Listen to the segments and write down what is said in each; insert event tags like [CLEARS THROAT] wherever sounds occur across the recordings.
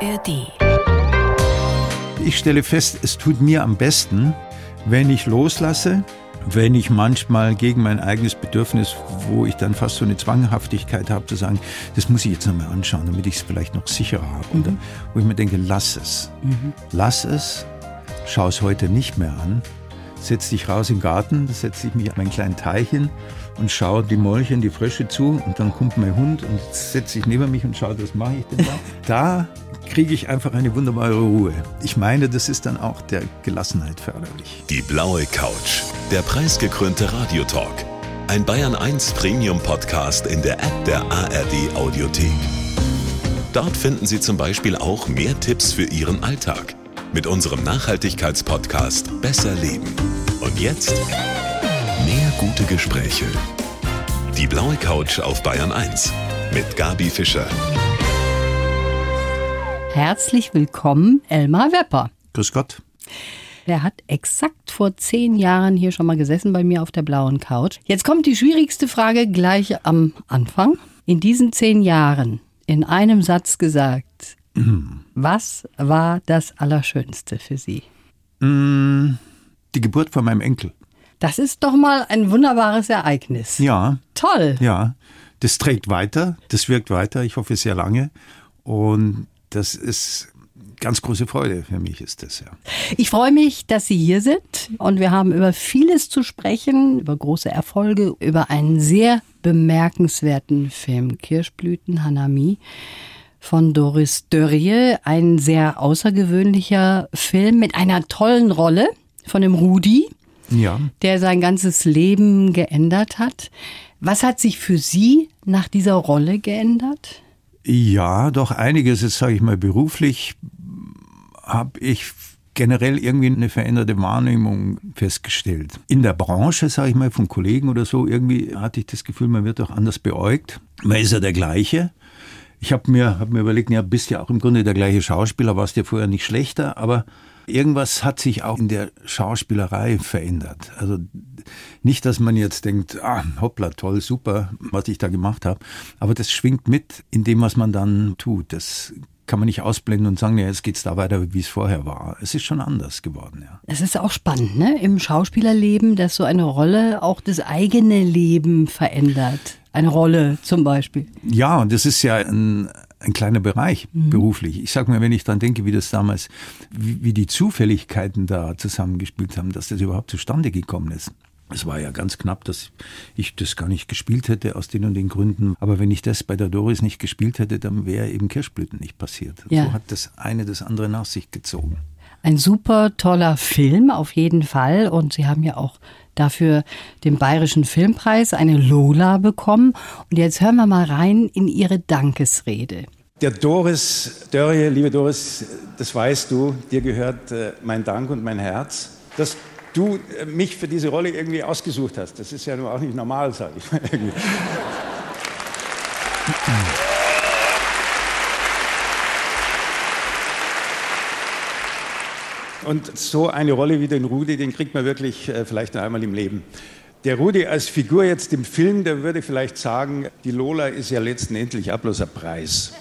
ARD. Ich stelle fest, es tut mir am besten, wenn ich loslasse, wenn ich manchmal gegen mein eigenes Bedürfnis, wo ich dann fast so eine Zwanghaftigkeit habe, zu sagen, das muss ich jetzt nochmal anschauen, damit ich es vielleicht noch sicherer habe. Oder wo ich mir denke, lass es. Lass es, schau es heute nicht mehr an. Setz dich raus im Garten, setze ich mich an meinen kleinen Teich hin und schaue die Molchen, die Frösche zu und dann kommt mein Hund und setzt sich neben mich und schaut, was mache ich denn da? [LAUGHS] Da kriege ich einfach eine wunderbare Ruhe. Ich meine, das ist dann auch der Gelassenheit förderlich. Die blaue Couch, der preisgekrönte Radiotalk. Ein Bayern 1 Premium Podcast in der App der ARD Audiothek. Dort finden Sie zum Beispiel auch mehr Tipps für Ihren Alltag mit unserem Nachhaltigkeitspodcast Besser Leben. Und jetzt mehr gute Gespräche. Die blaue Couch auf Bayern 1 mit Gabi Fischer. Herzlich willkommen, Elmar Wepper. Grüß Gott. Der hat exakt vor zehn Jahren hier schon mal gesessen bei mir auf der blauen Couch. Jetzt kommt die schwierigste Frage gleich am Anfang. In diesen zehn Jahren, in einem Satz gesagt, was war das Allerschönste für Sie? Die Geburt von meinem Enkel. Das ist doch mal ein wunderbares Ereignis. Ja, Toll. ja. Das trägt weiter, das wirkt weiter, ich hoffe sehr lange. Und das ist ganz große Freude für mich, ist das ja. Ich freue mich, dass Sie hier sind und wir haben über vieles zu sprechen, über große Erfolge, über einen sehr bemerkenswerten Film, Kirschblüten Hanami von Doris Dörrie, ein sehr außergewöhnlicher Film mit einer tollen Rolle von dem Rudi, Ja, der sein ganzes Leben geändert hat. Was hat sich für Sie nach dieser Rolle geändert? Ja, doch einiges, jetzt sage ich mal beruflich, habe ich generell irgendwie eine veränderte Wahrnehmung festgestellt. In der Branche, sage ich mal, von Kollegen oder so, irgendwie hatte ich das Gefühl, man wird auch anders beäugt. Man ist ja der gleiche. Ich habe mir, hab mir überlegt, ja, bist ja auch im Grunde der gleiche Schauspieler, warst ja vorher nicht schlechter, aber irgendwas hat sich auch in der Schauspielerei verändert. Also nicht, dass man jetzt denkt, ah, hoppla, toll, super, was ich da gemacht habe, aber das schwingt mit in dem, was man dann tut. Das kann man nicht ausblenden und sagen, ja, jetzt geht's da weiter, wie es vorher war. Es ist schon anders geworden, ja. Es ist auch spannend, ne? Im Schauspielerleben, dass so eine Rolle auch das eigene Leben verändert. Eine Rolle zum Beispiel. Ja, und das ist ja ein, ein kleiner Bereich beruflich. Ich sag mir, wenn ich dran denke, wie das damals, wie, wie die Zufälligkeiten da zusammengespielt haben, dass das überhaupt zustande gekommen ist. Es war ja ganz knapp, dass ich das gar nicht gespielt hätte aus den und den Gründen. Aber wenn ich das bei der Doris nicht gespielt hätte, dann wäre eben Kirschblüten nicht passiert. Ja. So hat das eine das andere nach sich gezogen. Ein super toller Film auf jeden Fall. Und Sie haben ja auch dafür den Bayerischen Filmpreis, eine Lola bekommen. Und jetzt hören wir mal rein in Ihre Dankesrede. Der Doris Dörrie, liebe Doris, das weißt du, dir gehört äh, mein Dank und mein Herz, dass du äh, mich für diese Rolle irgendwie ausgesucht hast. Das ist ja nur auch nicht normal, sage ich mal. [LAUGHS] Und so eine Rolle wie den Rudi, den kriegt man wirklich äh, vielleicht nur einmal im Leben. Der Rudi als Figur jetzt im Film, der würde vielleicht sagen, die Lola ist ja letztendlich ein Preis.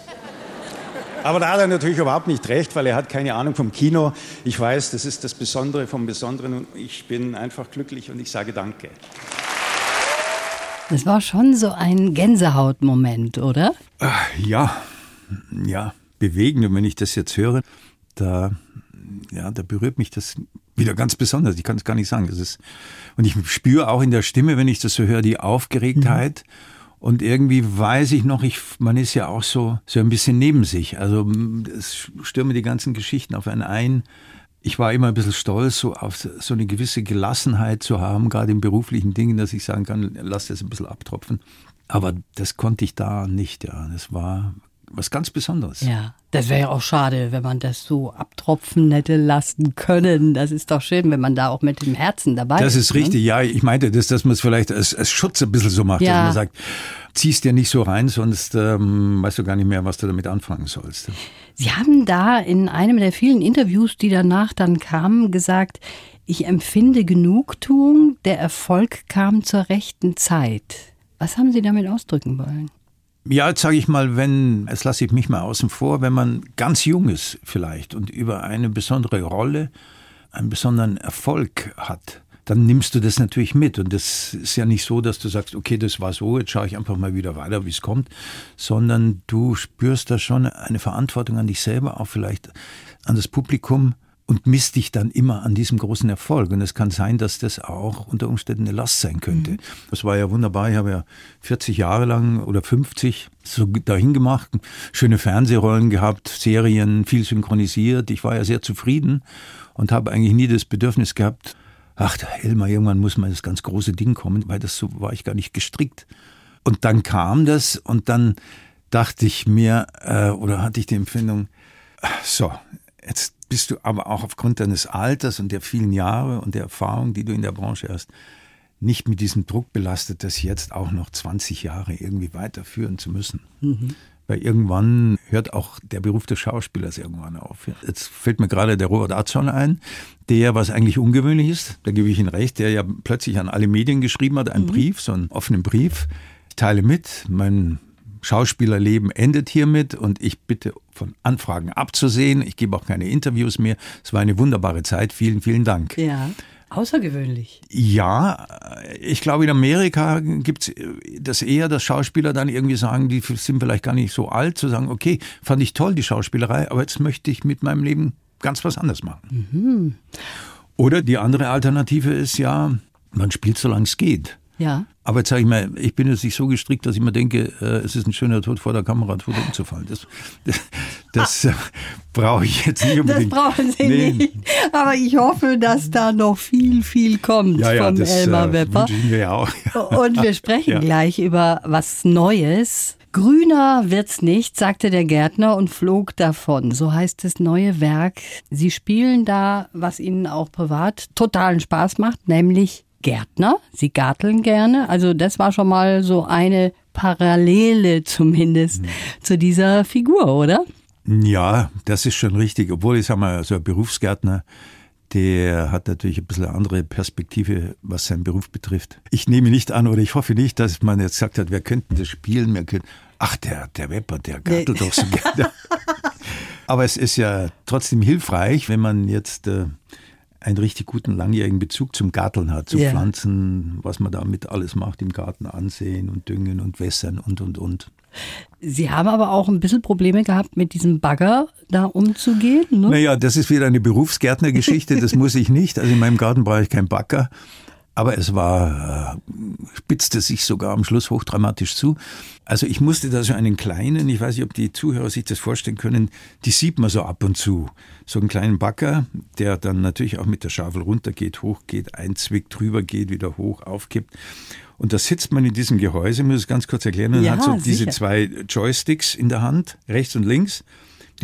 Aber da hat er natürlich überhaupt nicht recht, weil er hat keine Ahnung vom Kino. Ich weiß, das ist das Besondere vom Besonderen und ich bin einfach glücklich und ich sage Danke. Das war schon so ein Gänsehautmoment, oder? Ja, ja, bewegend. Und wenn ich das jetzt höre, da, ja, da berührt mich das wieder ganz besonders. Ich kann es gar nicht sagen. Das ist, und ich spüre auch in der Stimme, wenn ich das so höre, die Aufgeregtheit. Und irgendwie weiß ich noch, ich, man ist ja auch so, so ein bisschen neben sich. Also es stürmen die ganzen Geschichten auf einen ein. Ich war immer ein bisschen stolz, so auf so eine gewisse Gelassenheit zu haben, gerade in beruflichen Dingen, dass ich sagen kann, lass das ein bisschen abtropfen. Aber das konnte ich da nicht, ja. Das war was ganz Besonderes. Ja, das wäre ja auch schade, wenn man das so abtropfen hätte lassen können. Das ist doch schön, wenn man da auch mit dem Herzen dabei Das ist. ist ne? richtig, ja. Ich meinte, das, dass man es vielleicht als, als Schutz ein bisschen so macht, Ja. dass man sagt, ziehst dir nicht so rein, sonst ähm, weißt du gar nicht mehr, was du damit anfangen sollst. Sie haben da in einem der vielen Interviews, die danach dann kamen, gesagt, ich empfinde Genugtuung, der Erfolg kam zur rechten Zeit. Was haben Sie damit ausdrücken wollen? Ja, jetzt sage ich mal, wenn, jetzt lasse ich mich mal außen vor, wenn man ganz jung ist vielleicht und über eine besondere Rolle einen besonderen Erfolg hat, dann nimmst du das natürlich mit. Und das ist ja nicht so, dass du sagst, okay, das war so, jetzt schaue ich einfach mal wieder weiter, wie es kommt, sondern du spürst da schon eine Verantwortung an dich selber, auch vielleicht an das Publikum und misst dich dann immer an diesem großen Erfolg. Und es kann sein, dass das auch unter Umständen eine Last sein könnte. Mhm. Das war ja wunderbar. Ich habe ja 40 Jahre lang oder 50 so dahin gemacht, schöne Fernsehrollen gehabt, Serien, viel synchronisiert. Ich war ja sehr zufrieden und habe eigentlich nie das Bedürfnis gehabt, ach, Elmar, irgendwann muss mal das ganz große Ding kommen, weil das so war ich gar nicht gestrickt. Und dann kam das und dann dachte ich mir, äh, oder hatte ich die Empfindung, so, jetzt bist du aber auch aufgrund deines Alters und der vielen Jahre und der Erfahrung, die du in der Branche hast, nicht mit diesem Druck belastet, das jetzt auch noch 20 Jahre irgendwie weiterführen zu müssen. Mhm. Weil irgendwann hört auch der Beruf des Schauspielers irgendwann auf. Jetzt fällt mir gerade der Robert Atzon ein, der, was eigentlich ungewöhnlich ist, da gebe ich Ihnen recht, der ja plötzlich an alle Medien geschrieben hat, einen mhm. Brief, so einen offenen Brief. Ich teile mit, mein Schauspielerleben endet hiermit und ich bitte von Anfragen abzusehen. Ich gebe auch keine Interviews mehr. Es war eine wunderbare Zeit. Vielen, vielen Dank. Ja. Außergewöhnlich. Ja, ich glaube, in Amerika gibt es das eher, dass Schauspieler dann irgendwie sagen, die sind vielleicht gar nicht so alt, zu sagen, okay, fand ich toll, die Schauspielerei, aber jetzt möchte ich mit meinem Leben ganz was anderes machen. Mhm. Oder die andere Alternative ist ja, man spielt, solange es geht. Ja. Aber jetzt sage ich mal, ich bin jetzt nicht so gestrickt, dass ich mir denke, äh, es ist ein schöner Tod vor der Kamera, tot umzufallen. Das, [LAUGHS] das, das äh, brauche ich jetzt nicht unbedingt. Das brauchen Sie nee. nicht. Aber ich hoffe, dass da noch viel, viel kommt ja, ja, vom das, Elmar äh, Wepper. Wir ja auch. Und wir [LAUGHS] sprechen gleich über was Neues. Grüner wird's nicht, sagte der Gärtner und flog davon. So heißt das neue Werk. Sie spielen da, was Ihnen auch privat totalen Spaß macht, nämlich Gärtner. Sie garteln gerne. Also das war schon mal so eine Parallele zumindest mhm. zu dieser Figur, oder? Ja, das ist schon richtig. Obwohl ich sage mal, so ein Berufsgärtner, der hat natürlich ein bisschen eine andere Perspektive, was seinen Beruf betrifft. Ich nehme nicht an oder ich hoffe nicht, dass man jetzt gesagt hat, wir könnten das spielen, wir könnten, ach, der, der Wepper, der gartelt doch so gerne. [LAUGHS] Aber es ist ja trotzdem hilfreich, wenn man jetzt äh, einen richtig guten langjährigen Bezug zum Garteln hat, zu ja. Pflanzen, was man damit alles macht im Garten ansehen und düngen und wässern und und und. Sie haben aber auch ein bisschen Probleme gehabt, mit diesem Bagger da umzugehen. Ne? Naja, das ist wieder eine Berufsgärtnergeschichte, das muss ich nicht. Also in meinem Garten brauche ich keinen Bagger. Aber es war, äh, spitzte sich sogar am Schluss hochdramatisch zu. Also ich musste da so einen kleinen, ich weiß nicht, ob die Zuhörer sich das vorstellen können, die sieht man so ab und zu. So einen kleinen Backer, der dann natürlich auch mit der Schaufel runtergeht, hochgeht, einzwickt, drüber geht, wieder hoch, aufkippt. Und da sitzt man in diesem Gehäuse, muss ich es ganz kurz erklären, und ja, hat so sicher. diese zwei Joysticks in der Hand, rechts und links.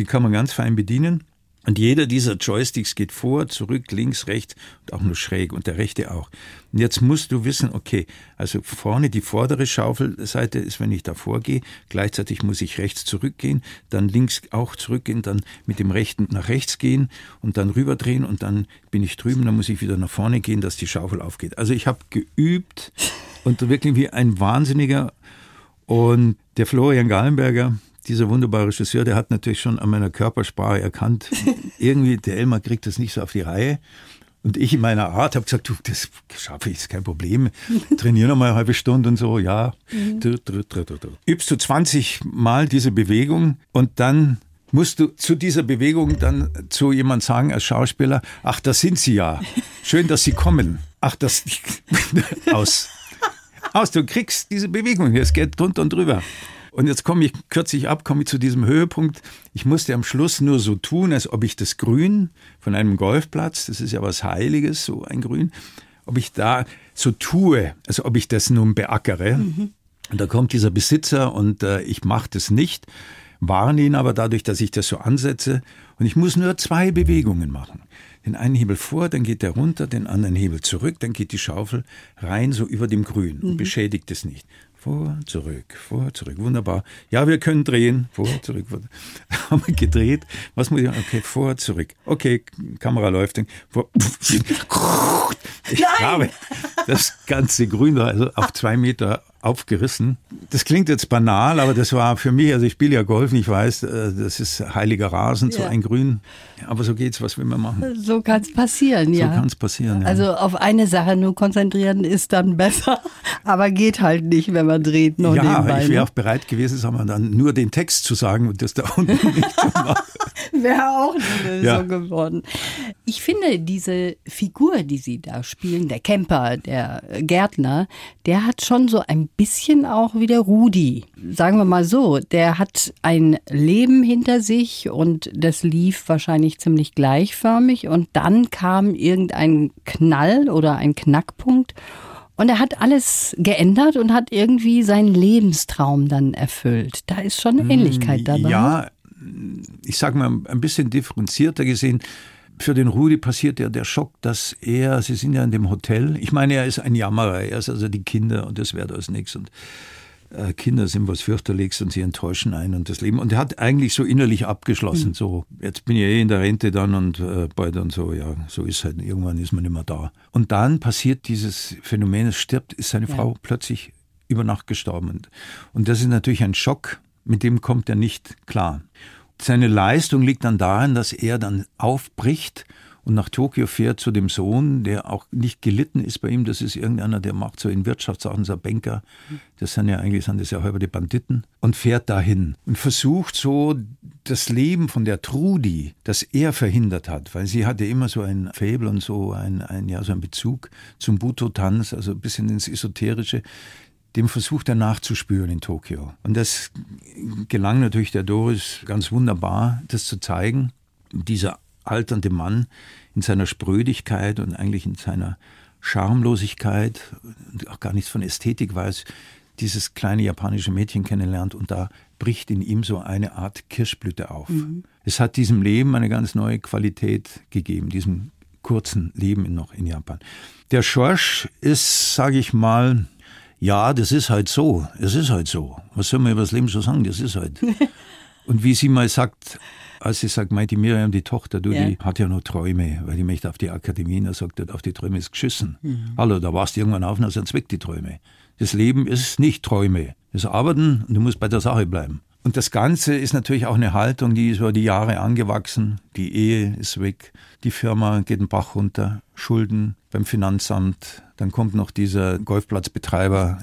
Die kann man ganz fein bedienen. Und jeder dieser Joysticks geht vor, zurück, links, rechts und auch nur schräg und der rechte auch. Und jetzt musst du wissen, okay, also vorne die vordere Schaufelseite ist, wenn ich da vorgehe, gleichzeitig muss ich rechts zurückgehen, dann links auch zurückgehen, dann mit dem rechten nach rechts gehen und dann rüberdrehen und dann bin ich drüben, dann muss ich wieder nach vorne gehen, dass die Schaufel aufgeht. Also ich habe geübt und wirklich wie ein Wahnsinniger und der Florian Gallenberger, dieser wunderbare Regisseur, der hat natürlich schon an meiner Körpersprache erkannt, [LAUGHS] irgendwie der Elmar kriegt das nicht so auf die Reihe. Und ich in meiner Art habe gesagt, du, das schaffe ich, ist kein Problem. [LAUGHS] Trainiere noch mal eine halbe Stunde und so, ja. Mhm. Übst du 20 Mal diese Bewegung und dann musst du zu dieser Bewegung dann zu jemand sagen als Schauspieler, ach, da sind sie ja. Schön, dass sie kommen. Ach, das [LAUGHS] aus. Aus, du kriegst diese Bewegung hier, es geht drunter und drüber. Und jetzt komme ich kürzlich ab, komme ich zu diesem Höhepunkt. Ich musste am Schluss nur so tun, als ob ich das Grün von einem Golfplatz, das ist ja was Heiliges, so ein Grün, ob ich da so tue, als ob ich das nun beackere. Mhm. Und da kommt dieser Besitzer und äh, ich mache das nicht, warne ihn aber dadurch, dass ich das so ansetze. Und ich muss nur zwei Bewegungen machen. Den einen Hebel vor, dann geht der runter, den anderen Hebel zurück, dann geht die Schaufel rein so über dem Grün und mhm. beschädigt es nicht. Vor, zurück, vor, zurück. Wunderbar. Ja, wir können drehen. Vor, zurück. Vor. [LAUGHS] Haben wir gedreht. Was muss ich machen? Okay, vor, zurück. Okay, Kamera läuft. Vor. Ich Nein! habe das ganze Grün also auf zwei Meter aufgerissen. Das klingt jetzt banal, aber das war für mich, also ich spiele ja Golf, ich weiß, äh, das ist heiliger Rasen, ja. so ein Grün. Aber so geht's, was will man machen? So kann es passieren, ja. So kann es passieren, ja. Also auf eine Sache nur konzentrieren ist dann besser, [LAUGHS] aber geht halt nicht, wenn man dreht noch ja, ich wäre ne? auch bereit gewesen, sagen wir dann, nur den Text zu sagen und das da unten [LAUGHS] nicht zu machen. wäre auch eine Lösung ja. geworden. Ich finde, diese Figur, die Sie da spielen, der Camper, der Gärtner, der hat schon so ein bisschen auch wie der Rudi. Sagen wir mal so, der hat ein Leben hinter sich und das lief wahrscheinlich ziemlich gleichförmig und dann kam irgendein Knall oder ein Knackpunkt und er hat alles geändert und hat irgendwie seinen Lebenstraum dann erfüllt. Da ist schon eine Ähnlichkeit hm, dabei. Ja, ich sage mal ein bisschen differenzierter gesehen. Für den Rudi passiert ja der Schock, dass er, Sie sind ja in dem Hotel, ich meine, er ist ein Jammerer, er ist also die Kinder und das wäre das nichts und äh, Kinder sind was fürchterlichst und sie enttäuschen einen und das Leben. Und er hat eigentlich so innerlich abgeschlossen, mhm. so, jetzt bin ich eh in der Rente dann und äh, bald dann so, ja, so ist halt, irgendwann ist man nicht mehr da. Und dann passiert dieses Phänomen, es stirbt, ist seine ja. Frau plötzlich über Nacht gestorben. Und das ist natürlich ein Schock, mit dem kommt er nicht klar. Seine Leistung liegt dann darin, dass er dann aufbricht und nach Tokio fährt zu dem Sohn, der auch nicht gelitten ist bei ihm. Das ist irgendeiner, der macht so in Wirtschaftssachen, so ein Banker. Das sind ja eigentlich sind das ja halber die Banditen. Und fährt dahin und versucht so das Leben von der Trudi, das er verhindert hat, weil sie hatte immer so ein Faible und so ein, ein, ja, so ein Bezug zum Buto-Tanz, also ein bisschen ins Esoterische dem versucht er nachzuspüren in Tokio. Und das gelang natürlich der Doris ganz wunderbar, das zu zeigen. Dieser alternde Mann in seiner Sprödigkeit und eigentlich in seiner Schamlosigkeit und auch gar nichts von Ästhetik weiß, dieses kleine japanische Mädchen kennenlernt und da bricht in ihm so eine Art Kirschblüte auf. Mhm. Es hat diesem Leben eine ganz neue Qualität gegeben, diesem kurzen Leben noch in Japan. Der Schorsch ist, sage ich mal, ja, das ist halt so. Es ist halt so. Was soll man über das Leben so sagen? Das ist halt. [LAUGHS] Und wie sie mal sagt, als sie sagt, meint die Miriam, die Tochter, du, ja. die hat ja noch Träume, weil die möchte auf die Akademie, und er sagt, auf die Träume ist geschissen. Mhm. Hallo, da warst du irgendwann auf und sind weg die Träume. Das Leben ist nicht Träume. Das ist Arbeiten und du musst bei der Sache bleiben. Und das Ganze ist natürlich auch eine Haltung, die ist über die Jahre angewachsen. Die Ehe ist weg, die Firma geht den Bach runter, Schulden beim Finanzamt, dann kommt noch dieser Golfplatzbetreiber,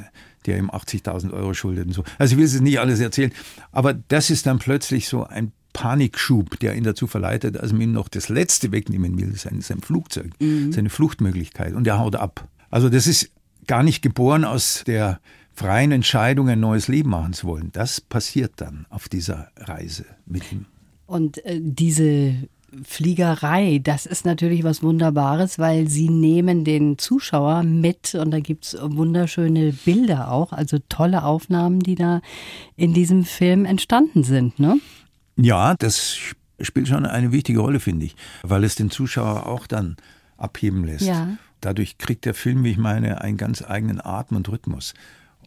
der ihm 80.000 Euro schuldet und so. Also ich will es nicht alles erzählen, aber das ist dann plötzlich so ein Panikschub, der ihn dazu verleitet, dass man ihm noch das Letzte wegnehmen will, sein, sein Flugzeug, mhm. seine Fluchtmöglichkeit und er haut ab. Also das ist gar nicht geboren aus der freien Entscheidung ein neues Leben machen zu wollen. Das passiert dann auf dieser Reise mit ihm. Und äh, diese Fliegerei, das ist natürlich was Wunderbares, weil sie nehmen den Zuschauer mit und da gibt es wunderschöne Bilder auch, also tolle Aufnahmen, die da in diesem Film entstanden sind. Ne? Ja, das spielt schon eine wichtige Rolle, finde ich, weil es den Zuschauer auch dann abheben lässt. Ja. Dadurch kriegt der Film, wie ich meine, einen ganz eigenen Atem und Rhythmus.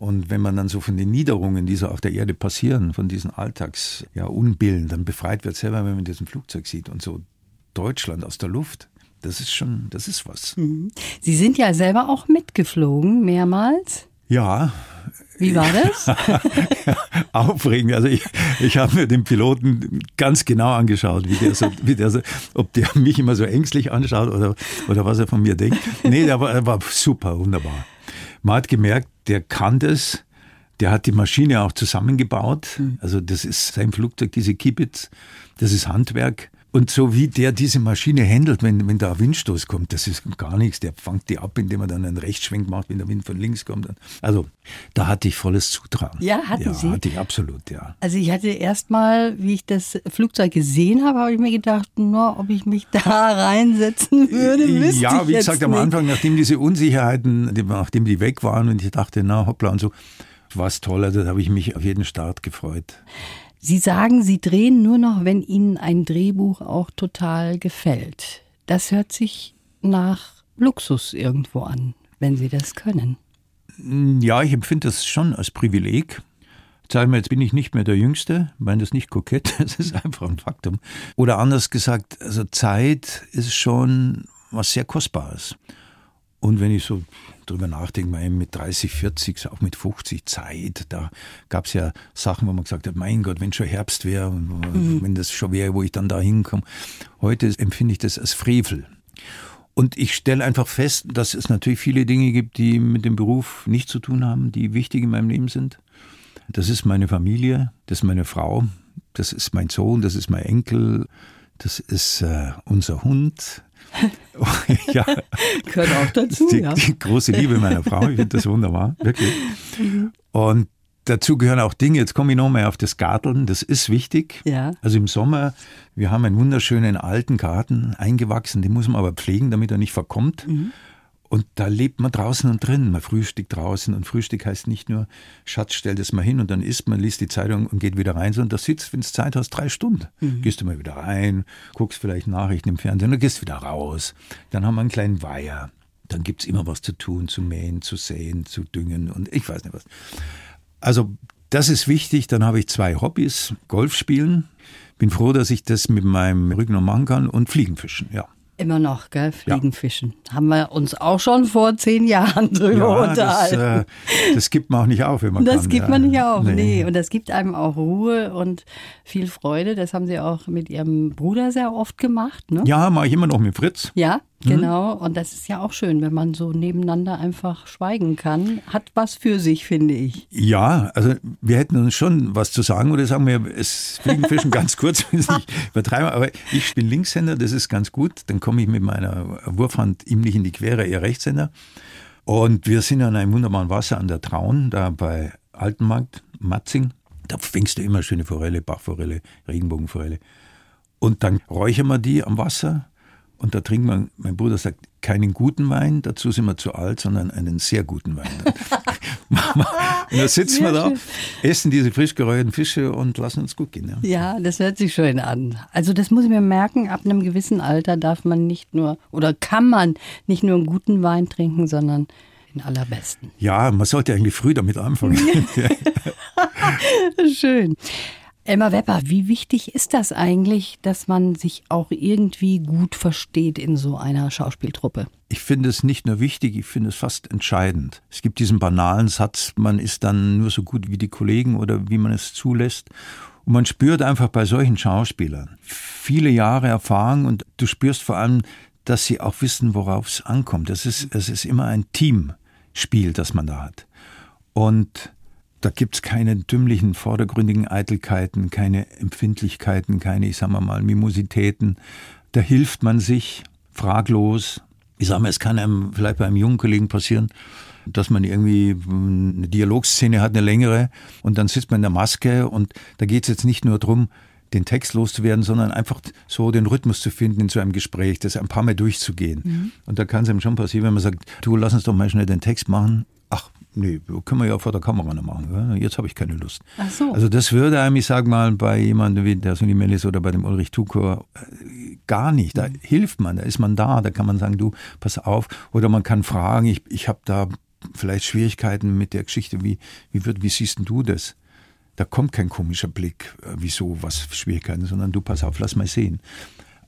Und wenn man dann so von den Niederungen, die so auf der Erde passieren, von diesen Alltags, ja, Unbillen, dann befreit wird selber, wenn man diesen Flugzeug sieht und so Deutschland aus der Luft. Das ist schon, das ist was. Mhm. Sie sind ja selber auch mitgeflogen, mehrmals. Ja. Wie war das? [LAUGHS] Aufregend. Also ich, ich habe mir den Piloten ganz genau angeschaut, wie der so, wie der so, ob der mich immer so ängstlich anschaut oder, oder was er von mir denkt. Nee, der war, der war super, wunderbar. Man hat gemerkt, der kann das. Der hat die Maschine auch zusammengebaut. Hm. Also das ist sein Flugzeug, diese Kibitz. Das ist Handwerk. Und so wie der diese Maschine handelt, wenn, wenn da ein Windstoß kommt, das ist gar nichts. Der fängt die ab, indem er dann einen Rechtsschwenk macht, wenn der Wind von links kommt. Also da hatte ich volles Zutrauen. Ja, hatten ja, Sie? hatte ich absolut, ja. Also ich hatte erst mal, wie ich das Flugzeug gesehen habe, habe ich mir gedacht, no, ob ich mich da [LAUGHS] reinsetzen würde, müsste Ja, wie gesagt, nicht. am Anfang, nachdem diese Unsicherheiten, nachdem die weg waren und ich dachte, na hoppla und so, war es toll. Also da habe ich mich auf jeden Start gefreut. Sie sagen, Sie drehen nur noch, wenn Ihnen ein Drehbuch auch total gefällt. Das hört sich nach Luxus irgendwo an, wenn Sie das können. Ja, ich empfinde das schon als Privileg. Sagen wir, jetzt bin ich nicht mehr der Jüngste, ich meine das nicht kokett, [LAUGHS] das ist einfach ein Faktum. Oder anders gesagt, also Zeit ist schon was sehr Kostbares. Und wenn ich so drüber nachdenke, mal mit 30, 40, auch mit 50 Zeit, da gab es ja Sachen, wo man gesagt hat, mein Gott, wenn schon Herbst wäre, mhm. wenn das schon wäre, wo ich dann da hinkomme. Heute empfinde ich das als Frevel. Und ich stelle einfach fest, dass es natürlich viele Dinge gibt, die mit dem Beruf nichts zu tun haben, die wichtig in meinem Leben sind. Das ist meine Familie, das ist meine Frau, das ist mein Sohn, das ist mein Enkel, das ist äh, unser Hund. Ja. [LAUGHS] Gehört auch dazu, die, ja. Die große Liebe meiner Frau, ich finde das wunderbar, wirklich. Mhm. Und Dazu gehören auch Dinge, jetzt komme ich nochmal auf das Garteln, das ist wichtig. Ja. Also im Sommer, wir haben einen wunderschönen alten Garten eingewachsen, den muss man aber pflegen, damit er nicht verkommt. Mhm. Und da lebt man draußen und drin. Man frühstückt draußen und Frühstück heißt nicht nur, Schatz, stell das mal hin und dann isst man, liest die Zeitung und geht wieder rein, sondern da sitzt, wenn du Zeit hast, drei Stunden. Mhm. Gehst du mal wieder rein, guckst vielleicht Nachrichten im Fernsehen und gehst wieder raus. Dann haben wir einen kleinen Weiher. Dann gibt es immer was zu tun, zu mähen, zu säen, zu düngen und ich weiß nicht was. Also das ist wichtig. Dann habe ich zwei Hobbys. Golf spielen. Bin froh, dass ich das mit meinem Rücken noch machen kann und Fliegenfischen, ja. Immer noch, gell? Fliegenfischen. Ja. Haben wir uns auch schon vor zehn Jahren [LAUGHS] drüber ja, unterhalten. Das, äh, das gibt man auch nicht auf, wenn man das kann. Gibt man nicht auf, nee. nee. Und das gibt einem auch Ruhe und viel Freude. Das haben Sie auch mit Ihrem Bruder sehr oft gemacht, ne? Ja, mache ich immer noch mit Fritz. Ja, Mhm. Genau, und das ist ja auch schön, wenn man so nebeneinander einfach schweigen kann. Hat was für sich, finde ich. Ja, also wir hätten uns schon was zu sagen oder sagen wir, es fliegen Fischen ganz [LAUGHS] kurz, wenn ich übertreibe, aber ich bin Linkshänder, das ist ganz gut. Dann komme ich mit meiner Wurfhand ihm nicht in die Quere, eher Rechtshänder. Und wir sind an einem wunderbaren Wasser an der Traun, da bei Altenmarkt, Matzing. Da fängst du immer schöne Forelle, Bachforelle, Regenbogenforelle. Und dann räuchern wir die am Wasser und da trinkt man, mein Bruder sagt, keinen guten Wein, dazu sind wir zu alt, sondern einen sehr guten Wein. [LAUGHS] [LAUGHS] und da sitzen wir da, essen diese frisch geräucherten Fische und lassen uns gut gehen. Ja. ja, das hört sich schön an. Also das muss ich mir merken, ab einem gewissen Alter darf man nicht nur oder kann man nicht nur einen guten Wein trinken, sondern den allerbesten. Ja, man sollte eigentlich früh damit anfangen. [LAUGHS] schön. Elmar Wepper, wie wichtig ist das eigentlich, dass man sich auch irgendwie gut versteht in so einer Schauspieltruppe? Ich finde es nicht nur wichtig, ich finde es fast entscheidend. Es gibt diesen banalen Satz, man ist dann nur so gut wie die Kollegen oder wie man es zulässt. Und man spürt einfach bei solchen Schauspielern viele Jahre Erfahrung und du spürst vor allem, dass sie auch wissen, worauf es ankommt. Es ist, es ist immer ein Teamspiel, das man da hat. Und da gibt es keine dümmlichen, vordergründigen Eitelkeiten, keine Empfindlichkeiten, keine, ich sag mal, Mimositäten. Da hilft man sich fraglos. Ich sag mal, es kann einem vielleicht bei einem jungen Kollegen passieren, dass man irgendwie eine Dialogszene hat, eine längere, und dann sitzt man in der Maske und da geht es jetzt nicht nur darum, den Text loszuwerden, sondern einfach so den Rhythmus zu finden in so einem Gespräch, das ein paar Mal durchzugehen. Mhm. Und da kann es einem schon passieren, wenn man sagt, du lass uns doch mal schnell den Text machen. Nee, können wir ja vor der Kamera noch machen. Jetzt habe ich keine Lust. Ach so. Also das würde einem, ich sag mal, bei jemandem wie der Sonny Mellis oder bei dem Ulrich Tukor äh, gar nicht. Da mhm. hilft man, da ist man da, da kann man sagen, du, pass auf. Oder man kann fragen, ich, ich habe da vielleicht Schwierigkeiten mit der Geschichte, wie, wie, wird, wie siehst du das? Da kommt kein komischer Blick, äh, wieso, was Schwierigkeiten, sondern du, pass auf, lass mal sehen.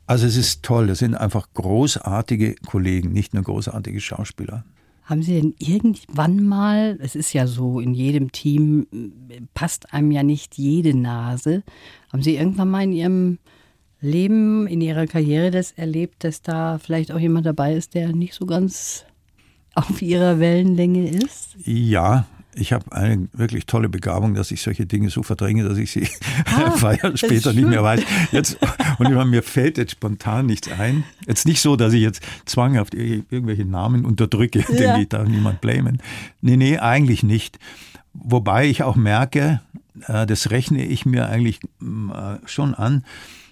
Also es ist toll, das sind einfach großartige Kollegen, nicht nur großartige Schauspieler. Haben Sie denn irgendwann mal, es ist ja so, in jedem Team passt einem ja nicht jede Nase, haben Sie irgendwann mal in Ihrem Leben, in Ihrer Karriere das erlebt, dass da vielleicht auch jemand dabei ist, der nicht so ganz auf Ihrer Wellenlänge ist? Ja, ich habe eine wirklich tolle Begabung, dass ich solche Dinge so verdränge, dass ich sie ah, [LAUGHS] paar Jahre später nicht mehr weiß. Jetzt, und mir fällt jetzt spontan nichts ein. Jetzt nicht so, dass ich jetzt zwanghaft irgendwelche Namen unterdrücke, [LAUGHS] ja. den darf niemand blamen. Nee, nee, eigentlich nicht. Wobei ich auch merke, äh, das rechne ich mir eigentlich mm, äh, schon an,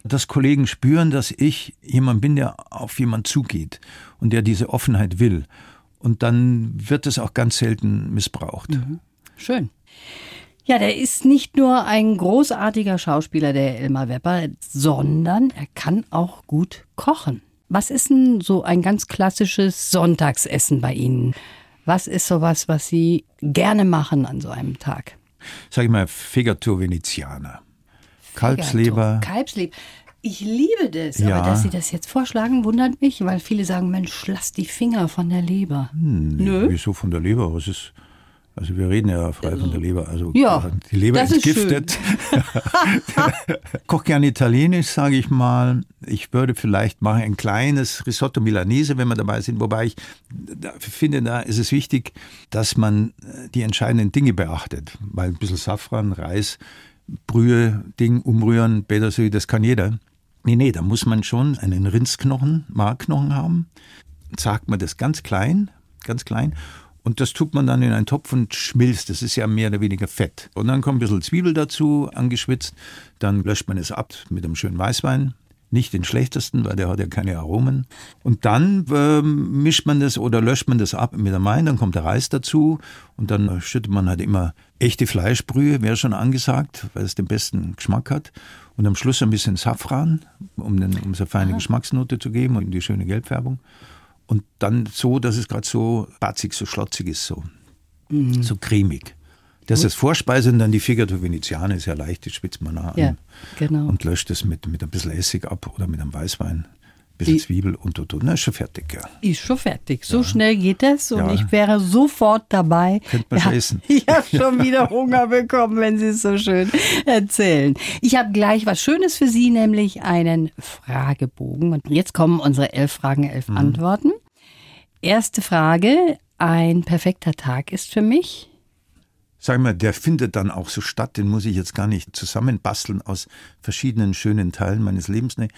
dass Kollegen spüren, dass ich jemand bin, der auf jemand zugeht und der diese Offenheit will. Und dann wird es auch ganz selten missbraucht. Mhm. Schön. Ja, der ist nicht nur ein großartiger Schauspieler, der Elmar Wepper, sondern er kann auch gut kochen. Was ist denn so ein ganz klassisches Sonntagsessen bei Ihnen? Was ist sowas, was Sie gerne machen an so einem Tag? Sag ich mal, Fegatur Venezianer. Kalbsleber. Kalbsleber. Ich liebe das, Ja. aber dass Sie das jetzt vorschlagen, wundert mich, weil viele sagen, Mensch, lass die Finger von der Leber. Nö. Wieso von der Leber? Was ist. Also wir reden ja frei von der Leber. Also Ja, die Leber das ist entgiftet. [LAUGHS] Koch gerne italienisch, sage ich mal. Ich würde vielleicht machen ein kleines Risotto Milanese, wenn wir dabei sind. Wobei ich finde, da ist es wichtig, dass man äh, die entscheidenden Dinge beachtet. Weil ein bisschen Safran, Reis, Brühe, Ding umrühren, Petersilie, das kann jeder. Nee, nee, da muss man schon einen Rindsknochen, Markknochen haben. Sagt man das ganz klein, ganz klein. Und das tut man dann in einen Topf und schmilzt. Das ist ja mehr oder weniger Fett. Und dann kommt ein bisschen Zwiebel dazu, angeschwitzt. Dann löscht man es ab mit einem schönen Weißwein. Nicht den schlechtesten, weil der hat ja keine Aromen. Und dann ähm, mischt man das oder löscht man das ab mit dem Wein. Dann kommt der Reis dazu. Und dann äh, schüttet man halt immer echte Fleischbrühe, wäre schon angesagt, weil es den besten Geschmack hat. Und am Schluss ein bisschen Safran, um, den, um so eine feine Geschmacksnote zu geben und die schöne Gelbfärbung. Und dann so, dass es gerade so batzig, so schlotzig ist, so, so cremig. Das ist Vorspeise und dann die Figato Veneziane ist ja leicht, die spitzt man an Ja, genau. und löscht es mit, mit ein bisschen Essig ab oder mit einem Weißwein, ein bisschen Die- Zwiebel und und und. Na, ist schon fertig, ja. Ist schon fertig. So schnell geht das und Ja. ich wäre sofort dabei. Könnte man ja, schon essen. [LAUGHS] Ich habe [LAUGHS] schon wieder Hunger bekommen, wenn Sie es so schön erzählen. Ich habe gleich was Schönes für Sie, nämlich einen Fragebogen. Und jetzt kommen unsere elf Fragen, elf Mhm. Antworten. Erste Frage. Ein perfekter Tag ist für mich. Sag mal, der findet dann auch so statt, den muss ich jetzt gar nicht zusammenbasteln aus verschiedenen schönen Teilen meines Lebens. Nee.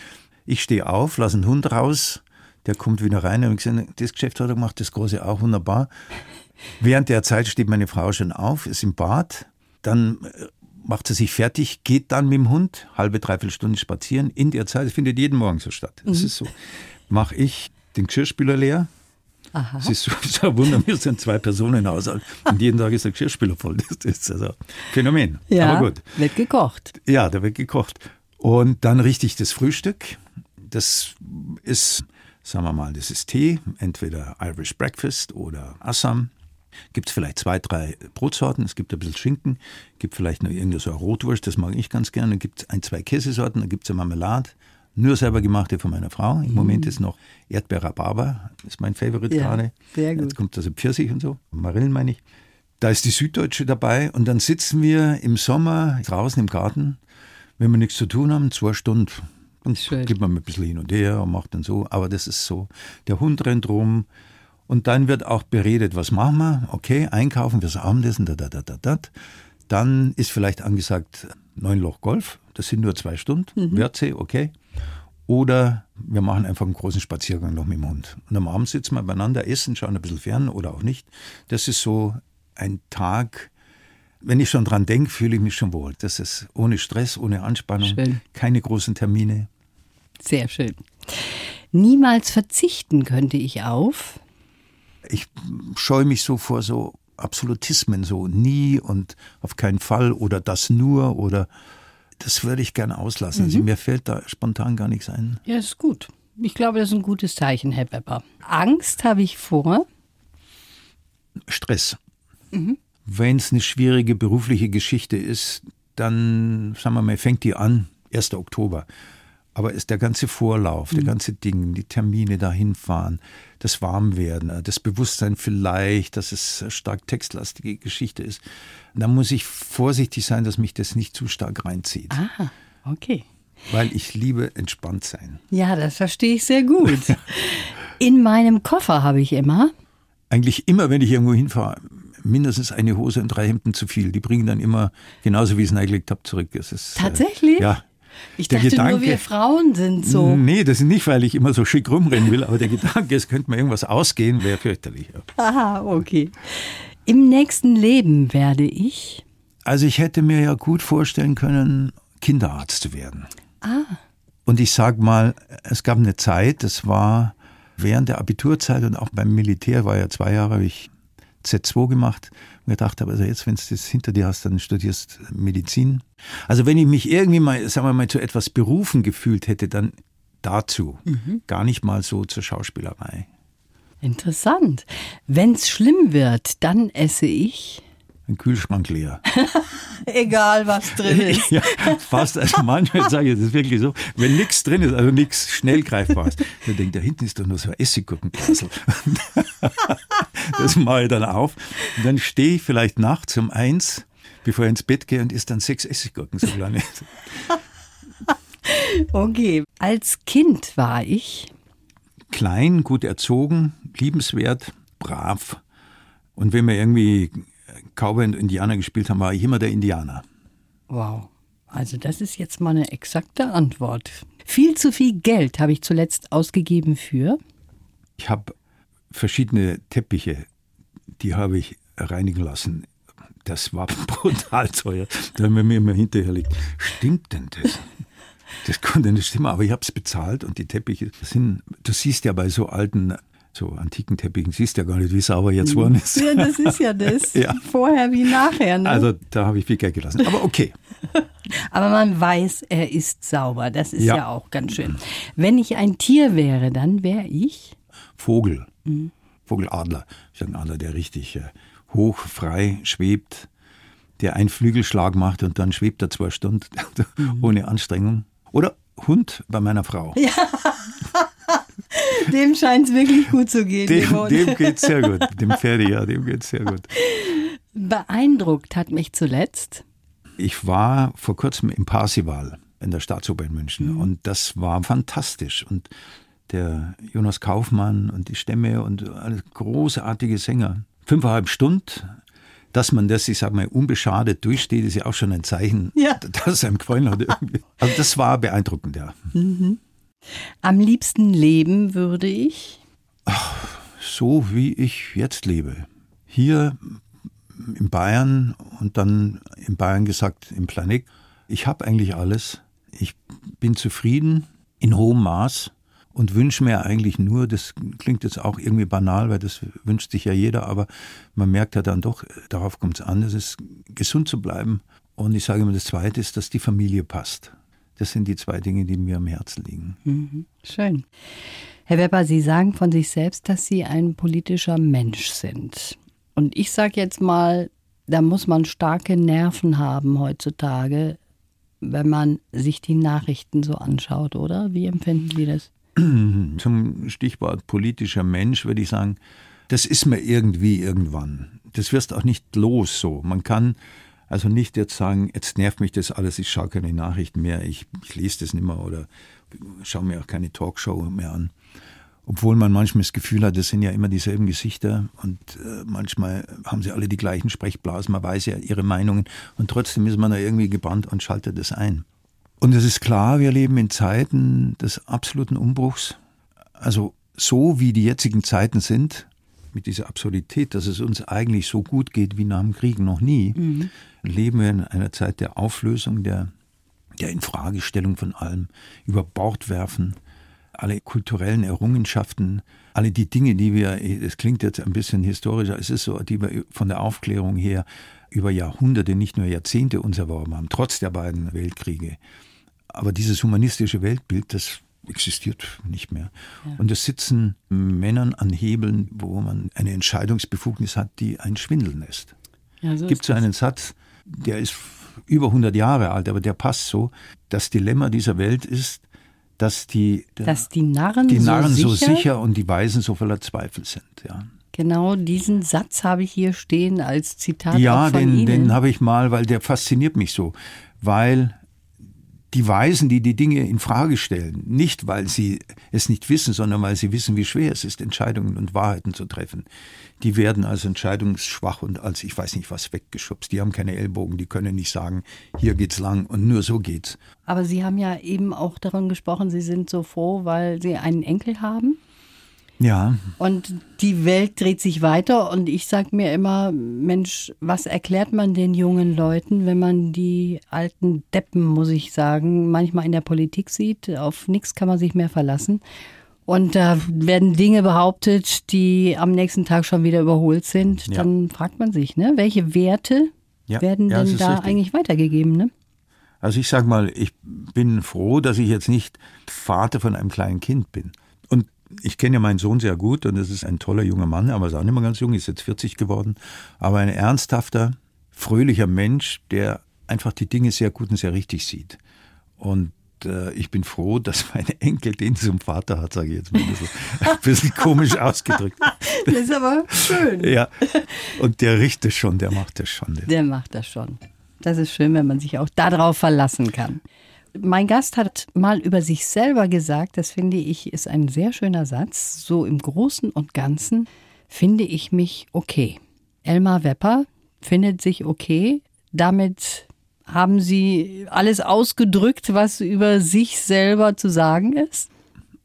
Ich stehe auf, lasse einen Hund raus, der kommt wieder rein und ich das Geschäft hat er gemacht, das große auch wunderbar. Während der Zeit steht meine Frau schon auf, ist im Bad, dann äh, macht sie sich fertig, geht dann mit dem Hund halbe, dreiviertel Stunde spazieren. In der Zeit, das findet jeden Morgen so statt. Das ist so. Mache ich den Geschirrspüler leer, Aha. es ist so, so ein Wunder, wir sind zwei Personen im Haushalt und jeden Tag ist der Geschirrspüler voll. Das ist also ein Phänomen. Ja, Aber gut. wird gekocht. Ja, da wird gekocht. Und dann richte ich das Frühstück. Das ist, sagen wir mal, das ist Tee, entweder Irish Breakfast oder Assam. Gibt es vielleicht zwei, drei Brotsorten, es gibt ein bisschen Schinken, gibt vielleicht noch irgendeine so eine Rotwurst, das mag ich ganz gerne. Dann gibt es ein, zwei Käsesorten, dann gibt es eine Marmelade, nur selber gemachte von meiner Frau. Im Moment ist noch Erdbeer-Rhabarber, ist mein Favorite Ja, gerade. sehr gut. Jetzt kommt also Pfirsich und so, Marillen meine ich. Da ist die Süddeutsche dabei und dann sitzen wir im Sommer draußen im Garten, wenn wir nichts zu tun haben, zwei Stunden. Dann Schön. geht man ein bisschen hin und her und macht dann so. Aber das ist so. Der Hund rennt rum und dann wird auch beredet, was machen wir? Okay, einkaufen fürs Abendessen, da, da, da, da, da. Dann ist vielleicht angesagt neun Loch Golf. Das sind nur zwei Stunden. Wörze, okay. Oder wir machen einfach einen großen Spaziergang noch mit dem Hund. Und am Abend sitzen wir beieinander, essen, schauen ein bisschen fern oder auch nicht. Das ist so ein Tag, wenn ich schon dran denke, fühle ich mich schon wohl. Das ist ohne Stress, ohne Anspannung, Schön. keine großen Termine. Sehr schön. Niemals verzichten könnte ich auf. Ich scheue mich so vor so Absolutismen, so nie und auf keinen Fall oder das nur oder das würde ich gerne auslassen. Also mir fällt da spontan gar nichts ein. Ja, ist gut. Ich glaube, das ist ein gutes Zeichen, Herr Pepper. Angst habe ich vor. Stress. Wenn es eine schwierige berufliche Geschichte ist, dann, sagen wir mal, fängt die an, 1. Oktober. Aber ist der ganze Vorlauf, der ganze Ding, die Termine dahin fahren, das Warmwerden, das Bewusstsein vielleicht, dass es stark textlastige Geschichte ist, da muss ich vorsichtig sein, dass mich das nicht zu stark reinzieht. Ah, okay. Weil ich liebe entspannt sein. Ja, das verstehe ich sehr gut. [LAUGHS] In meinem Koffer habe ich immer. Eigentlich immer, wenn ich irgendwo hinfahre, mindestens eine Hose und drei Hemden zu viel. Die bringen dann immer, genauso wie ich es reingelegt habe, zurück. Es ist, äh, Tatsächlich? ja. Ich Der dachte nur, Gedanke- wir Frauen sind so. Nee, das ist nicht, weil ich immer so schick rumrennen will, aber der Gedanke, es könnte mir irgendwas ausgehen, wäre fürchterlich. Aha, okay. Im nächsten Leben werde ich. Also ich hätte mir ja gut vorstellen können, Kinderarzt zu werden. Ah. Und ich sag mal, es gab eine Zeit, das war während der Abiturzeit und auch beim Militär, war ja zwei Jahre, habe ich Z2 gemacht und gedacht habe, also jetzt, wenn du das hinter dir hast, dann studierst Medizin. Also wenn ich mich irgendwie mal, sagen wir mal, zu etwas berufen gefühlt hätte, dann dazu. Gar nicht mal so zur Schauspielerei. Interessant. Wenn's schlimm wird, dann esse ich. Ein Kühlschrank leer. [LAUGHS] Egal, was drin [LAUGHS] ist. ja, fast. Also manchmal sage ich, das ist wirklich so, wenn nichts drin ist, also nichts schnell greifbar ist, dann denke ich, da hinten ist doch nur so ein Essiggurkenglasel. [LAUGHS] das mache ich dann auf. Und dann stehe ich vielleicht nachts um eins, bevor ich ins Bett gehe und isst dann sechs Essiggurken so lange. okay. Als Kind war ich klein, gut erzogen, liebenswert, brav. Und wenn wir irgendwie Cowboy und Indianer gespielt haben, war ich immer der Indianer. Wow. Also das ist jetzt mal eine exakte Antwort. Viel zu viel Geld habe ich zuletzt ausgegeben für. Ich habe verschiedene Teppiche, die habe ich reinigen lassen. Das war [LAUGHS] brutal teuer. Da haben wir mir immer hinterher liegt. Stimmt denn das? Das konnte nicht stimmen, aber ich habe es bezahlt und die Teppiche sind, du siehst ja bei so alten so antiken Teppichen siehst ja gar nicht, wie sauber jetzt worden ist. Ja, das ist ja [LAUGHS] das. ja. Vorher wie nachher. Ne? Also da habe ich viel Geld gelassen. Aber okay. [LAUGHS] Aber man weiß, er ist sauber. Das ist ja, ja auch ganz schön. Wenn ich ein Tier wäre, dann wäre ich? Vogel. Mhm. Vogeladler. Ich sage ein Adler, der richtig äh, hoch, frei schwebt, der einen Flügelschlag macht und dann schwebt er zwei Stunden [LAUGHS] mhm. ohne Anstrengung. Oder Hund bei meiner Frau. Ja. Dem scheint es wirklich gut zu gehen. Dem, dem geht es sehr gut. Dem Pferde, ja, dem geht es sehr gut. Beeindruckt hat mich zuletzt. Ich war vor kurzem im Parsival in der Staatsoper in München mhm. und das war fantastisch. Und der Jonas Kaufmann und die Stämme und alle großartige Sänger. Fünfeinhalb Stunden dass man das, ich sag mal, unbeschadet durchsteht, ist ja auch schon ein Zeichen, ja. [LAUGHS] dass es einem gefallen hat. Also das war beeindruckend, ja. Mhm. Am liebsten leben würde ich? Ach, so wie ich jetzt lebe. Hier in Bayern und dann in Bayern gesagt im Planet. Ich habe eigentlich alles. Ich bin zufrieden in hohem Maß und wünsche mir eigentlich nur, das klingt jetzt auch irgendwie banal, weil das wünscht sich ja jeder, aber man merkt ja dann doch, darauf kommt es an, es ist gesund zu bleiben. Und ich sage immer, das Zweite ist, dass die Familie passt. Das sind die zwei Dinge, die mir am Herzen liegen. Mhm. Schön. Herr Weber, Sie sagen von sich selbst, dass Sie ein politischer Mensch sind. Und ich sage jetzt mal, da muss man starke Nerven haben heutzutage, wenn man sich die Nachrichten so anschaut, oder? Wie empfinden Sie das? [CLEARS THROAT] Zum Stichwort politischer Mensch würde ich sagen, das ist mir irgendwie irgendwann. Das wirst auch nicht los so. Man kann also nicht jetzt sagen, jetzt nervt mich das alles, ich schaue keine Nachrichten mehr, ich, ich lese das nicht mehr oder schaue mir auch keine Talkshow mehr an. Obwohl man manchmal das Gefühl hat, das sind ja immer dieselben Gesichter und äh, manchmal haben sie alle die gleichen Sprechblasen, man weiß ja ihre Meinungen und trotzdem ist man da irgendwie gebannt und schaltet das ein. Und es ist klar, wir leben in Zeiten des absoluten Umbruchs. Also so wie die jetzigen Zeiten sind, mit dieser Absurdität, dass es uns eigentlich so gut geht wie nach dem Krieg noch nie, mhm. leben wir in einer Zeit der Auflösung, der, der Infragestellung von allem, über Bord werfen, alle kulturellen Errungenschaften, alle die Dinge, die wir, es klingt jetzt ein bisschen historischer, es ist so, die wir von der Aufklärung her über Jahrhunderte, nicht nur Jahrzehnte uns erworben haben, trotz der beiden Weltkriege. Aber dieses humanistische Weltbild, das existiert nicht mehr. Ja. Und es sitzen Männern an Hebeln, wo man eine Entscheidungsbefugnis hat, die einen schwindeln lässt. Ja, so Gibt so einen Satz, der ist über 100 Jahre alt, aber der passt so. Das Dilemma dieser Welt ist, dass die, dass die Narren, die Narren so, sicher, so sicher und die Weisen so voller Zweifel sind. Ja. Genau diesen Satz habe ich hier stehen als Zitat. Ja, von den, den habe ich mal, weil der fasziniert mich so. Weil die Weisen, die die Dinge in Frage stellen, nicht weil sie es nicht wissen, sondern weil sie wissen, wie schwer es ist, Entscheidungen und Wahrheiten zu treffen, die werden als entscheidungsschwach und als ich weiß nicht was weggeschubst. Die haben keine Ellbogen, die können nicht sagen, hier geht's lang und nur so geht's. Aber Sie haben ja eben auch davon gesprochen, Sie sind so froh, weil Sie einen Enkel haben. Ja. Und die Welt dreht sich weiter und ich sage mir immer, Mensch, was erklärt man den jungen Leuten, wenn man die alten Deppen, muss ich sagen, manchmal in der Politik sieht? Auf nichts kann man sich mehr verlassen. Und da werden Dinge behauptet, die am nächsten Tag schon wieder überholt sind. Ja. Dann fragt man sich, ne, welche Werte ja. werden ja, denn da richtig. eigentlich weitergegeben? Ne? Also ich sage mal, ich bin froh, dass ich jetzt nicht Vater von einem kleinen Kind bin. Ich kenne ja meinen Sohn sehr gut und es ist ein toller junger Mann, aber ist auch nicht mehr ganz jung, ist jetzt 40 geworden, aber ein ernsthafter, fröhlicher Mensch, der einfach die Dinge sehr gut und sehr richtig sieht. Und äh, ich bin froh, [LAUGHS] dass mein Enkel den zum Vater hat, sage ich jetzt mal ein bisschen, [LAUGHS] ein bisschen komisch ausgedrückt. [LAUGHS] Das ist aber schön. Ja, und der riecht es schon, der macht das schon. Der macht das schon. Das ist schön, wenn man sich auch darauf verlassen kann. Mein Gast hat mal über sich selber gesagt, das finde ich ist ein sehr schöner Satz, so im Großen und Ganzen finde ich mich okay. Elmar Wepper findet sich okay. Damit haben Sie alles ausgedrückt, was über sich selber zu sagen ist?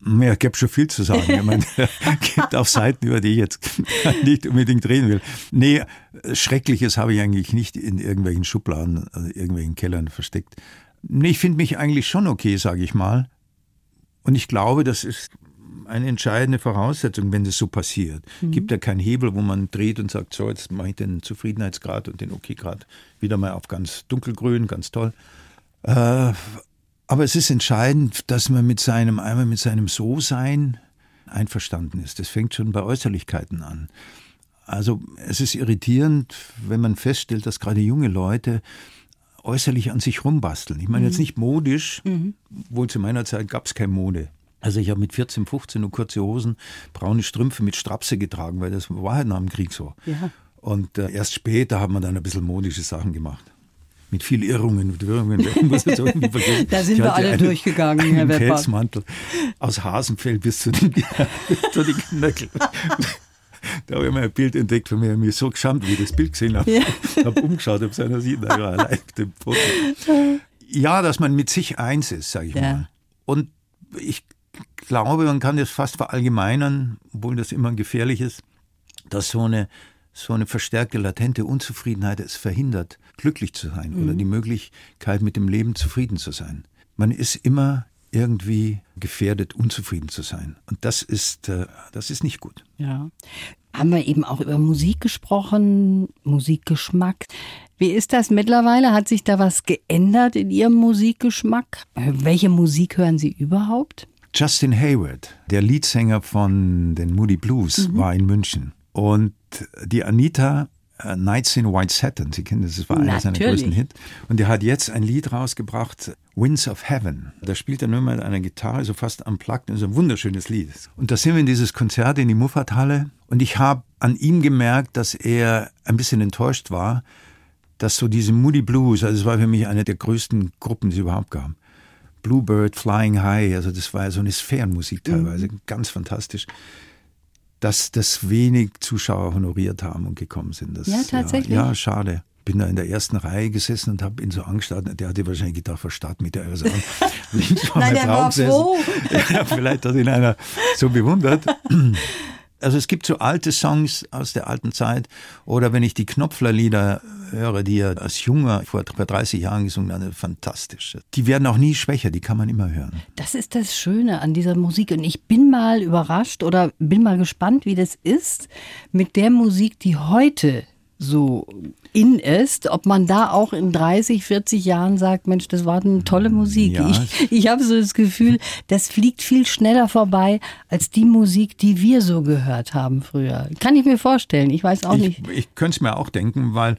Ja, es gibt schon viel zu sagen. Ich meine, [LAUGHS] es gibt auch Seiten, über die ich jetzt [LAUGHS] nicht unbedingt reden will. Nee, Schreckliches habe ich eigentlich nicht in irgendwelchen Schubladen, also irgendwelchen Kellern versteckt. Nee, ich finde mich eigentlich schon okay, sage ich mal. Und ich glaube, das ist eine entscheidende Voraussetzung, wenn das so passiert. Mhm. Gibt ja keinen Hebel, wo man dreht und sagt, so, jetzt mache ich den Zufriedenheitsgrad und den Okay-Grad wieder mal auf ganz dunkelgrün, ganz toll. Äh, aber es ist entscheidend, dass man mit seinem, einmal mit seinem So-Sein einverstanden ist. Das fängt schon bei Äußerlichkeiten an. Also es ist irritierend, wenn man feststellt, dass gerade junge Leute äußerlich an sich rumbasteln. Ich meine mhm. jetzt nicht modisch, mhm. wohl zu meiner Zeit gab es keine Mode. Also ich habe mit 14, 15 nur kurze Hosen, braune Strümpfe mit Strapse getragen, weil das war halt nach dem Krieg so. Ja. Und äh, erst später hat man dann ein bisschen modische Sachen gemacht. Mit viel Irrungen, mit Irrungen. [LAUGHS] Muss jetzt irgendwie vergessen. da sind wir alle einen, durchgegangen, einen Herr Wepper. Pelzmantel aus Hasenfell bis zu den, [LAUGHS] zu den Knöcheln. [LAUGHS] Da habe ich mal ein Bild entdeckt von mir, mir so geschämt, wie ich das Bild gesehen habe. Ja. [LAUGHS] habe umgeschaut, ob es einer sieht, war allein auf dem Foto. Ja, dass man mit sich eins ist, sage ich ja. mal. Und ich glaube, man kann das fast verallgemeinern, obwohl das immer gefährlich ist, dass so eine, so eine verstärkte latente Unzufriedenheit es verhindert, glücklich zu sein mhm. oder die Möglichkeit, mit dem Leben zufrieden zu sein. Man ist immer irgendwie gefährdet, unzufrieden zu sein. Und das ist, äh, das ist nicht gut. Ja. Haben wir eben auch über Musik gesprochen, Musikgeschmack. Wie ist das mittlerweile? Hat sich da was geändert in Ihrem Musikgeschmack? Welche Musik hören Sie überhaupt? Justin Hayward, der Leadsänger von den Moody Blues, mhm. war in München. Und die Anita uh, Nights in White Satin, Sie kennen das, das war einer seiner größten Hits. Und er hat jetzt ein Lied rausgebracht, Winds of Heaven. Da spielt er nur mit einer Gitarre, so fast unplugged, das ist ein wunderschönes Lied. Und da sind wir in dieses Konzert in die Muffathalle und ich habe an ihm gemerkt, dass er ein bisschen enttäuscht war, dass so diese Moody Blues, also es war für mich eine der größten Gruppen, die es überhaupt gab. Bluebird, Flying High, also das war ja so eine Sphärenmusik teilweise, mhm. ganz fantastisch, dass das wenig Zuschauer honoriert haben und gekommen sind. Das, ja, tatsächlich. Ja, ja, schade. Bin da in der ersten Reihe gesessen und habe ihn so angestarrt. Der hatte wahrscheinlich gedacht, verstaat mit der also an. [LAUGHS] Nein, der war froh. [LAUGHS] ja, vielleicht hat ihn einer so bewundert. [LAUGHS] Also es gibt so alte Songs aus der alten Zeit oder wenn ich die Knopfler-Lieder höre, die er als Junger vor 30 Jahren gesungen hat, fantastisch. Die werden auch nie schwächer, die kann man immer hören. Das ist das Schöne an dieser Musik und ich bin mal überrascht oder bin mal gespannt, wie das ist mit der Musik, die heute so in ist, ob man da auch in 30, 40 Jahren sagt, Mensch, das war eine tolle Musik. Ja. Ich, ich habe so das Gefühl, das fliegt viel schneller vorbei als die Musik, die wir so gehört haben früher. Kann ich mir vorstellen. Ich weiß auch ich, nicht. Ich könnte es mir auch denken, weil,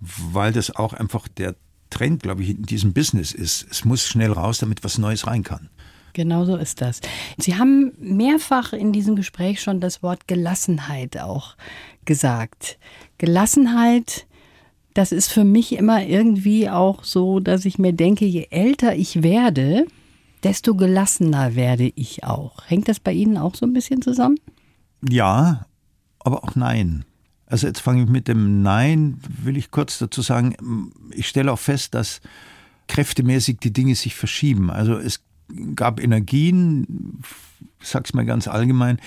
weil das auch einfach der Trend, glaube ich, in diesem Business ist. Es muss schnell raus, damit was Neues rein kann. Genau so ist das. Sie haben mehrfach in diesem Gespräch schon das Wort Gelassenheit auch gesagt. Gelassenheit, das ist für mich immer irgendwie auch so, dass ich mir denke, je älter ich werde, desto gelassener werde ich auch. Hängt das bei Ihnen auch so ein bisschen zusammen? Ja, aber auch nein. Also jetzt fange ich mit dem Nein, will ich kurz dazu sagen, ich stelle auch fest, dass kräftemäßig die Dinge sich verschieben. Also es gab Energien, sag's mal ganz allgemein,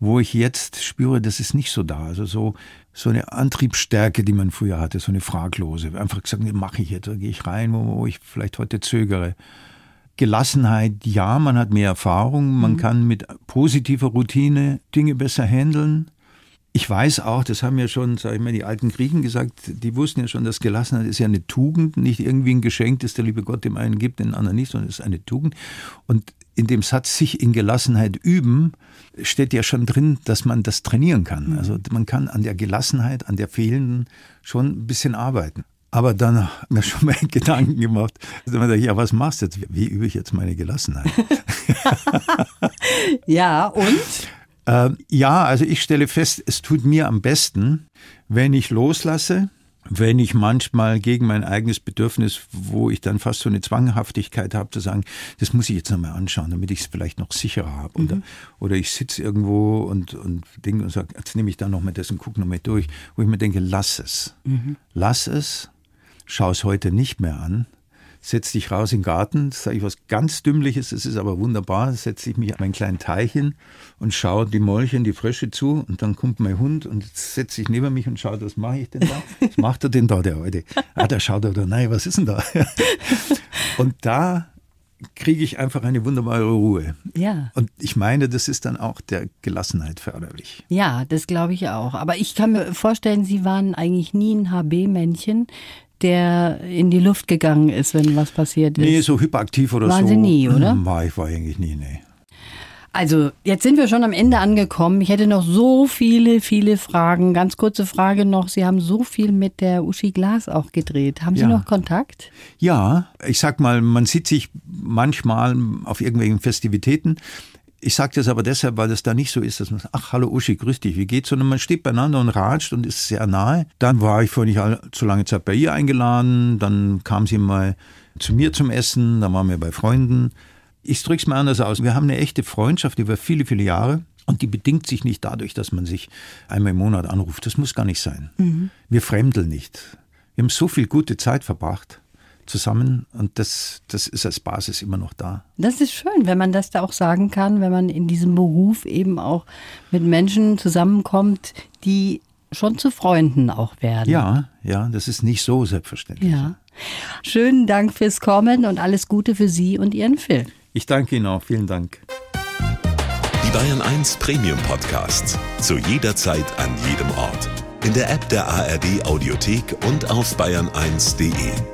wo ich jetzt spüre, das ist nicht so da. Also so, so eine Antriebsstärke, die man früher hatte, so eine fraglose. Einfach gesagt, mache ich jetzt, da gehe ich rein, wo, wo ich vielleicht heute zögere. Gelassenheit, ja, man hat mehr Erfahrung, man mhm. kann mit positiver Routine Dinge besser handeln. Ich weiß auch, das haben ja schon, sag ich mal, die alten Griechen gesagt, die wussten ja schon, dass Gelassenheit ist ja eine Tugend, nicht irgendwie ein Geschenk, das der liebe Gott dem einen gibt, den anderen nicht, sondern es ist eine Tugend. Und in dem Satz sich in Gelassenheit üben, steht ja schon drin, dass man das trainieren kann. Mhm. Also man kann an der Gelassenheit, an der fehlenden schon ein bisschen arbeiten. Aber dann hat mir schon mal [LAUGHS] Gedanken gemacht. Dann dachte ich, ja, was machst du jetzt? Wie übe ich jetzt meine Gelassenheit? [LAUGHS] ja, und? Äh, ja, also ich stelle fest, es tut mir am besten, wenn ich loslasse, wenn ich manchmal gegen mein eigenes Bedürfnis, wo ich dann fast so eine Zwanghaftigkeit habe, zu sagen, das muss ich jetzt nochmal anschauen, damit ich es vielleicht noch sicherer habe. Mhm. Oder, oder ich sitze irgendwo und, und denke und sage, jetzt nehme ich da nochmal das und gucke nochmal durch, wo ich mir denke, lass es. Mhm. Lass es, schau es heute nicht mehr an, setz dich raus in den Garten, sage ich was ganz Dümmliches, es ist aber wunderbar, setze ich mich an meinen kleinen Teich hin und schaue die Molche die Frösche zu und dann kommt mein Hund und setzt sich neben mich und schaut, was mache ich denn da? [LAUGHS] Was macht er denn da, der Alte? Ah, da schaut er da, nein, was ist denn da? [LAUGHS] Und da kriege ich einfach eine wunderbare Ruhe. Ja. Und ich meine, das ist dann auch der Gelassenheit förderlich. Ja, das glaube ich auch. Aber ich kann mir vorstellen, Sie waren eigentlich nie ein HB-Männchen der in die Luft gegangen ist, wenn was passiert ist. Nee, so hyperaktiv oder Waren so. Sie nie, oder? War ich war eigentlich nie, nee. Also, jetzt sind wir schon am Ende angekommen. Ich hätte noch so viele, viele Fragen. Ganz kurze Frage noch. Sie haben so viel mit der Uschi Glas auch gedreht. Haben Sie Ja. noch Kontakt? Ja, ich sag mal, man sieht sich manchmal auf irgendwelchen Festivitäten. Ich sage das aber deshalb, weil das da nicht so ist, dass man sagt, ach, hallo Uschi, grüß dich, wie geht's? Sondern man steht beieinander und ratscht und ist sehr nahe. Dann war ich vor nicht allzu lange Zeit bei ihr eingeladen, dann kam sie mal zu mir zum Essen, dann waren wir bei Freunden. Ich drück's mal anders aus. Wir haben eine echte Freundschaft über viele, viele Jahre. Und die bedingt sich nicht dadurch, dass man sich einmal im Monat anruft. Das muss gar nicht sein. Wir fremdeln nicht. Wir haben so viel gute Zeit verbracht zusammen und das, das ist als Basis immer noch da. Das ist schön, wenn man das da auch sagen kann, wenn man in diesem Beruf eben auch mit Menschen zusammenkommt, die schon zu Freunden auch werden. Ja, ja, das ist nicht so selbstverständlich. Ja. Schönen Dank fürs Kommen und alles Gute für Sie und Ihren Film. Ich danke Ihnen auch. Vielen Dank. Die Bayern 1 Premium Podcasts. Zu jeder Zeit, an jedem Ort. In der App der ARD Audiothek und auf bayern1.de.